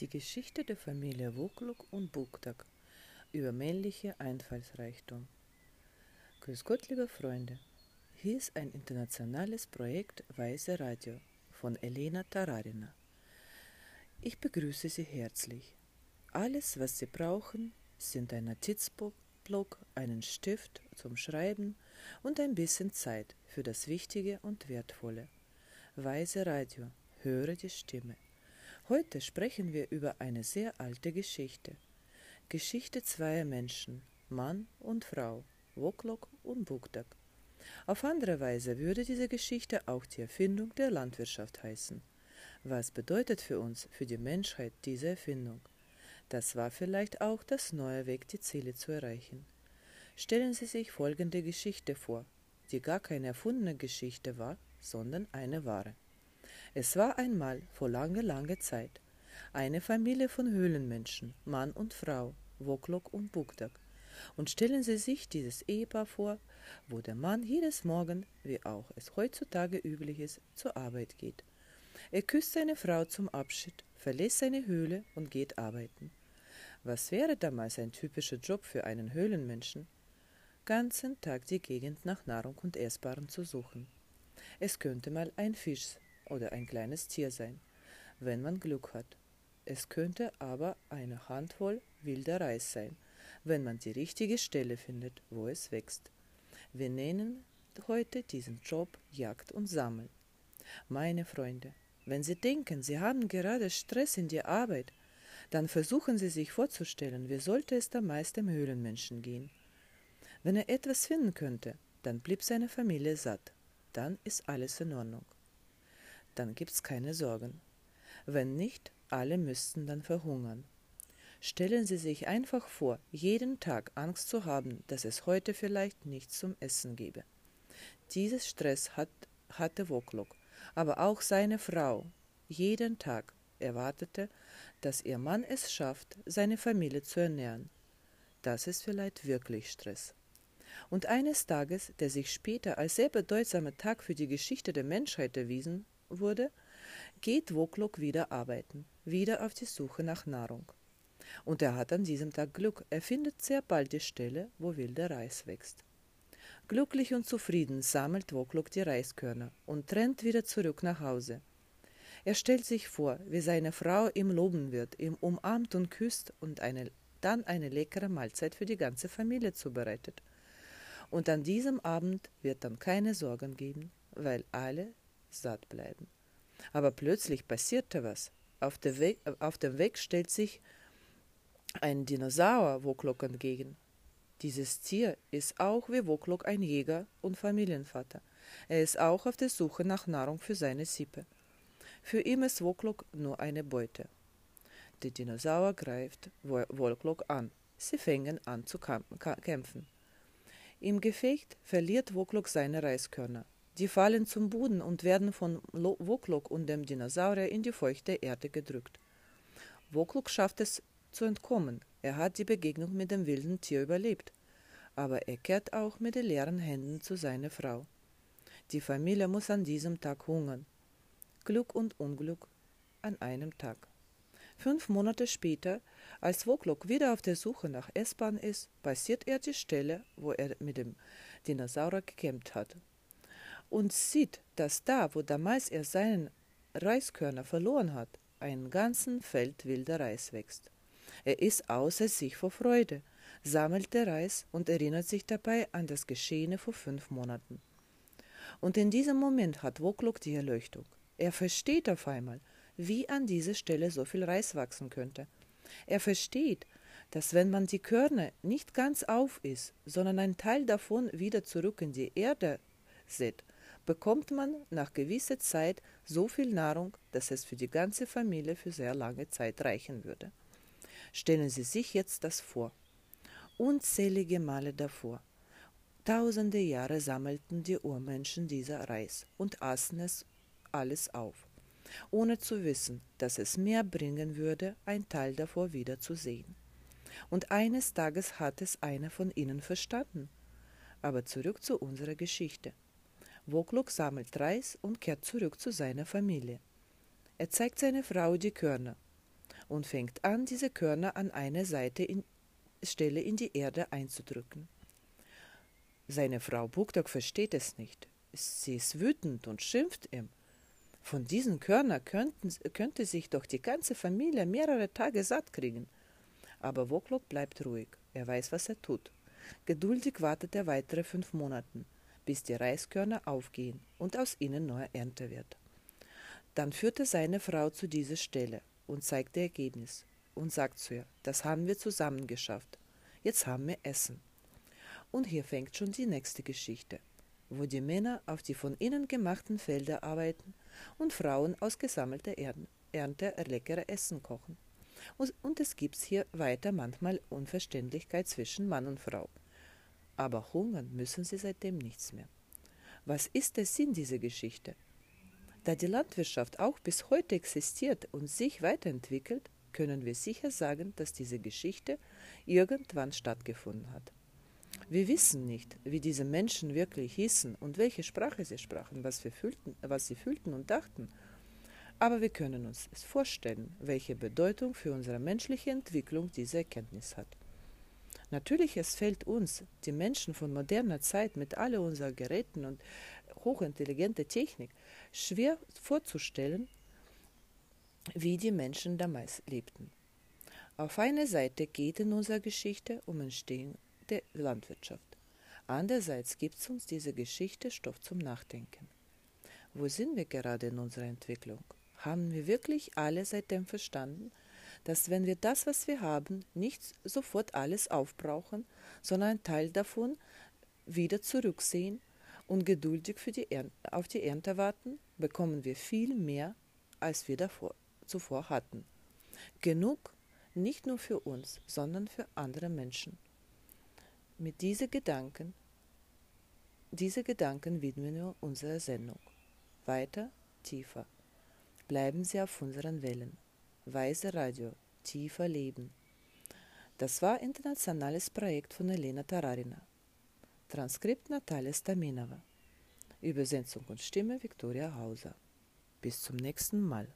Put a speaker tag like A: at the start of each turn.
A: Die Geschichte der Familie Wukluk und Buktak über männliche Einfallsreichtum. Grüß Gott, liebe Freunde. Hier ist ein internationales Projekt Weiße Radio von Elena Tararina. Ich begrüße Sie herzlich. Alles, was Sie brauchen, sind ein Notizblock, einen Stift zum Schreiben und ein bisschen Zeit für das Wichtige und Wertvolle. Weiße Radio, höre die Stimme. Heute sprechen wir über eine sehr alte Geschichte. Geschichte zweier Menschen, Mann und Frau, Woklok und Bukdak. Auf andere Weise würde diese Geschichte auch die Erfindung der Landwirtschaft heißen. Was bedeutet für uns, für die Menschheit diese Erfindung? Das war vielleicht auch das neue Weg, die Ziele zu erreichen. Stellen Sie sich folgende Geschichte vor, die gar keine erfundene Geschichte war, sondern eine wahre. Es war einmal vor lange, lange Zeit eine Familie von Höhlenmenschen, Mann und Frau, Woklok und Bukdak. Und stellen Sie sich dieses Ehepaar vor, wo der Mann jedes Morgen, wie auch es heutzutage üblich ist, zur Arbeit geht. Er küsst seine Frau zum Abschied, verlässt seine Höhle und geht arbeiten. Was wäre damals ein typischer Job für einen Höhlenmenschen? Ganzen Tag die Gegend nach Nahrung und Essbaren zu suchen. Es könnte mal ein Fisch oder ein kleines Tier sein, wenn man Glück hat. Es könnte aber eine Handvoll wilder Reis sein, wenn man die richtige Stelle findet, wo es wächst. Wir nennen heute diesen Job Jagd und Sammeln. Meine Freunde, wenn Sie denken, Sie haben gerade Stress in der Arbeit, dann versuchen Sie sich vorzustellen, wie sollte es da meist dem Höhlenmenschen gehen. Wenn er etwas finden könnte, dann blieb seine Familie satt. Dann ist alles in Ordnung dann gibt's keine Sorgen. Wenn nicht, alle müssten dann verhungern. Stellen Sie sich einfach vor, jeden Tag Angst zu haben, dass es heute vielleicht nichts zum Essen gebe. Dieses Stress hat, hatte Woklok, aber auch seine Frau. Jeden Tag erwartete, dass ihr Mann es schafft, seine Familie zu ernähren. Das ist vielleicht wirklich Stress. Und eines Tages, der sich später als sehr bedeutsamer Tag für die Geschichte der Menschheit erwiesen wurde, geht Woklok wieder arbeiten, wieder auf die Suche nach Nahrung. Und er hat an diesem Tag Glück, er findet sehr bald die Stelle, wo wilder Reis wächst. Glücklich und zufrieden sammelt Woklok die Reiskörner und rennt wieder zurück nach Hause. Er stellt sich vor, wie seine Frau ihm loben wird, ihm umarmt und küsst und eine, dann eine leckere Mahlzeit für die ganze Familie zubereitet. Und an diesem Abend wird dann keine Sorgen geben, weil alle satt bleiben. Aber plötzlich passierte was. Auf, Weg, auf dem Weg stellt sich ein Dinosaurier Woklok entgegen. Dieses Tier ist auch wie Woklok ein Jäger und Familienvater. Er ist auch auf der Suche nach Nahrung für seine Sippe. Für ihn ist Woklok nur eine Beute. Der Dinosaurier greift Woklok an. Sie fängen an zu kämpfen. Im Gefecht verliert Woklok seine Reiskörner. Die fallen zum Boden und werden von Woklok und dem Dinosaurier in die feuchte Erde gedrückt. Woklok schafft es zu entkommen. Er hat die Begegnung mit dem wilden Tier überlebt. Aber er kehrt auch mit den leeren Händen zu seiner Frau. Die Familie muss an diesem Tag hungern. Glück und Unglück an einem Tag. Fünf Monate später, als Woklok wieder auf der Suche nach Essbahn ist, passiert er die Stelle, wo er mit dem Dinosaurier gekämpft hat und sieht, dass da, wo damals er seinen Reiskörner verloren hat, ein ganzen Feld wilder Reis wächst. Er ist außer sich vor Freude, sammelt der Reis und erinnert sich dabei an das Geschehene vor fünf Monaten. Und in diesem Moment hat Woklok die Erleuchtung. Er versteht auf einmal, wie an dieser Stelle so viel Reis wachsen könnte. Er versteht, dass wenn man die Körner nicht ganz auf ist, sondern ein Teil davon wieder zurück in die Erde sät, bekommt man nach gewisser Zeit so viel Nahrung, dass es für die ganze Familie für sehr lange Zeit reichen würde. Stellen Sie sich jetzt das vor. Unzählige Male davor. Tausende Jahre sammelten die Urmenschen dieser Reis und aßen es alles auf, ohne zu wissen, dass es mehr bringen würde, ein Teil davor wieder zu sehen. Und eines Tages hat es einer von ihnen verstanden. Aber zurück zu unserer Geschichte. Wokluk sammelt Reis und kehrt zurück zu seiner Familie. Er zeigt seiner Frau die Körner. und fängt an, diese Körner an einer Seite in, Stelle in die Erde einzudrücken. Seine Frau Bukdok versteht es nicht. Sie ist wütend und schimpft ihm. Von diesen Körnern könnten, könnte sich doch die ganze Familie mehrere Tage satt kriegen. Aber Woklok bleibt ruhig. Er weiß, was er tut. Geduldig wartet er weitere fünf Monate, bis die Reiskörner aufgehen und aus ihnen neue Ernte wird. Dann führt er seine Frau zu dieser Stelle und zeigt ihr Ergebnis und sagt zu ihr, das haben wir zusammen geschafft. Jetzt haben wir Essen. Und hier fängt schon die nächste Geschichte, wo die Männer auf die von ihnen gemachten Felder arbeiten und Frauen aus gesammelter Ernte leckere Essen kochen. Und es gibt hier weiter manchmal Unverständlichkeit zwischen Mann und Frau. Aber hungern müssen sie seitdem nichts mehr. Was ist der Sinn dieser Geschichte? Da die Landwirtschaft auch bis heute existiert und sich weiterentwickelt, können wir sicher sagen, dass diese Geschichte irgendwann stattgefunden hat. Wir wissen nicht, wie diese Menschen wirklich hießen und welche Sprache sie sprachen, was, fühlten, was sie fühlten und dachten. Aber wir können uns vorstellen, welche Bedeutung für unsere menschliche Entwicklung diese Erkenntnis hat. Natürlich, es fällt uns, die Menschen von moderner Zeit mit all unseren Geräten und hochintelligenter Technik, schwer vorzustellen, wie die Menschen damals lebten. Auf einer Seite geht in unserer Geschichte um Entstehung der Landwirtschaft. Andererseits gibt es uns diese Geschichte Stoff zum Nachdenken. Wo sind wir gerade in unserer Entwicklung? Haben wir wirklich alle seitdem verstanden, dass wenn wir das, was wir haben, nicht sofort alles aufbrauchen, sondern einen Teil davon wieder zurücksehen und geduldig für die auf die Ernte warten, bekommen wir viel mehr, als wir davor, zuvor hatten. Genug nicht nur für uns, sondern für andere Menschen. Mit diesen Gedanken, diese Gedanken widmen wir unserer Sendung. Weiter, tiefer. Bleiben Sie auf unseren Wellen. Weise Radio, tiefer Leben. Das war internationales Projekt von Elena Tararina. Transkript Natalia Staminova. Übersetzung und Stimme Viktoria Hauser. Bis zum nächsten Mal.